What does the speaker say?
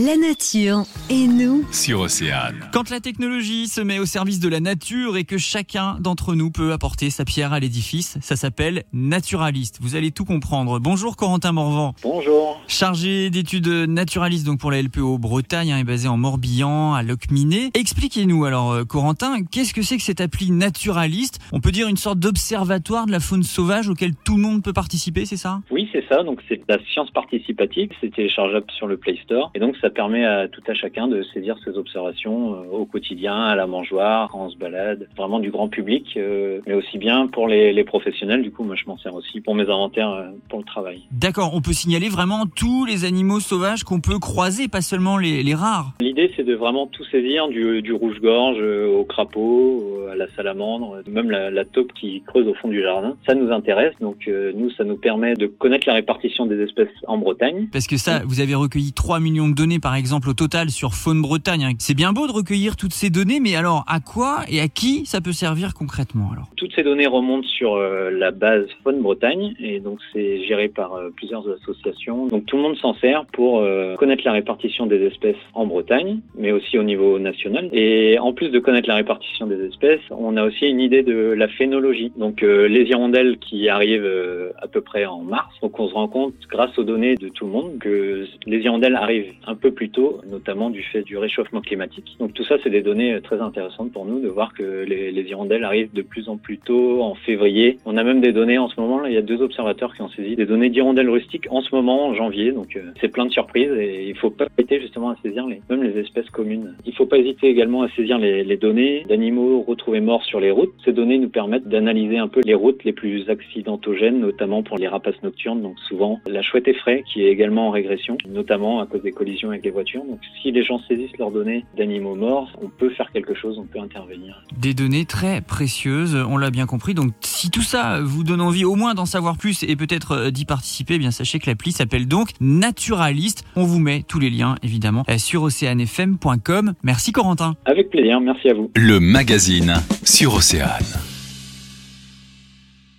La nature et nous. sur Océane. Quand la technologie se met au service de la nature et que chacun d'entre nous peut apporter sa pierre à l'édifice, ça s'appelle naturaliste. Vous allez tout comprendre. Bonjour Corentin Morvan. Bonjour. Chargé d'études naturalistes donc pour la LPO Bretagne hein, et basé en Morbihan à Locminé. Expliquez-nous alors euh, Corentin, qu'est-ce que c'est que cette appli naturaliste? On peut dire une sorte d'observatoire de la faune sauvage auquel tout le monde peut participer, c'est ça? Oui, c'est ça. Donc, c'est la science participative. C'est téléchargeable sur le Play Store. Et donc, ça permet à tout à chacun de saisir ses observations euh, au quotidien, à la mangeoire, on se balade. Vraiment du grand public, euh, mais aussi bien pour les, les professionnels. Du coup, moi, je m'en sers aussi pour mes inventaires, euh, pour le travail. D'accord, on peut signaler vraiment tous les animaux sauvages qu'on peut croiser, pas seulement les, les rares. L'idée, c'est de vraiment tout saisir, du, du rouge-gorge au crapaud, à la salamandre, même la, la taupe qui creuse au fond du jardin. Ça nous intéresse. Donc, euh, nous, ça nous permet de connaître la répartition des espèces en Bretagne. Parce que ça, vous avez recueilli 3 millions de données par exemple au total sur Faune Bretagne. hein. C'est bien beau de recueillir toutes ces données, mais alors à quoi et à qui ça peut servir concrètement alors? Toutes ces données remontent sur euh, la base Faune Bretagne et donc c'est géré par euh, plusieurs associations. Donc tout le monde s'en sert pour euh, connaître la répartition des espèces en Bretagne, mais aussi au niveau national. Et en plus de connaître la répartition des espèces, on a aussi une idée de la phénologie. Donc les hirondelles qui arrivent à peu près en mars. Donc on se rend compte grâce aux données de tout le monde que les hirondelles arrivent un peu plus tôt, notamment du fait du réchauffement climatique. Donc tout ça, c'est des données euh, très intéressantes pour nous de voir que les, les hirondelles arrivent de plus en plus tôt, en février. On a même des données en ce moment, il y a deux observateurs qui ont saisi des données d'hirondelles rustiques en ce moment, en janvier. Donc euh, c'est plein de surprises et il faut pas hésiter justement à saisir les, même les espèces communes. Il faut pas hésiter également à saisir les, les données d'animaux retrouvés morts sur les routes. Ces données nous permettent d'analyser un peu les routes les plus accidentogènes, notamment pour les rapaces nocturnes. Donc souvent la chouette effraie qui est également en régression, notamment à cause des collisions avec les voitures. Donc si les gens saisissent leurs données d'animaux morts, on peut faire quelque chose, on peut intervenir. Des données très précieuses, on l'a bien compris. Donc si tout ça vous donne envie au moins d'en savoir plus et peut-être euh, d'y participer, eh bien sachez que l'appli s'appelle donc Naturaliste. On vous met tous les liens évidemment euh, sur oceanfm.com. Merci Corentin. Avec plaisir, merci à vous. Le magazine sur Océane.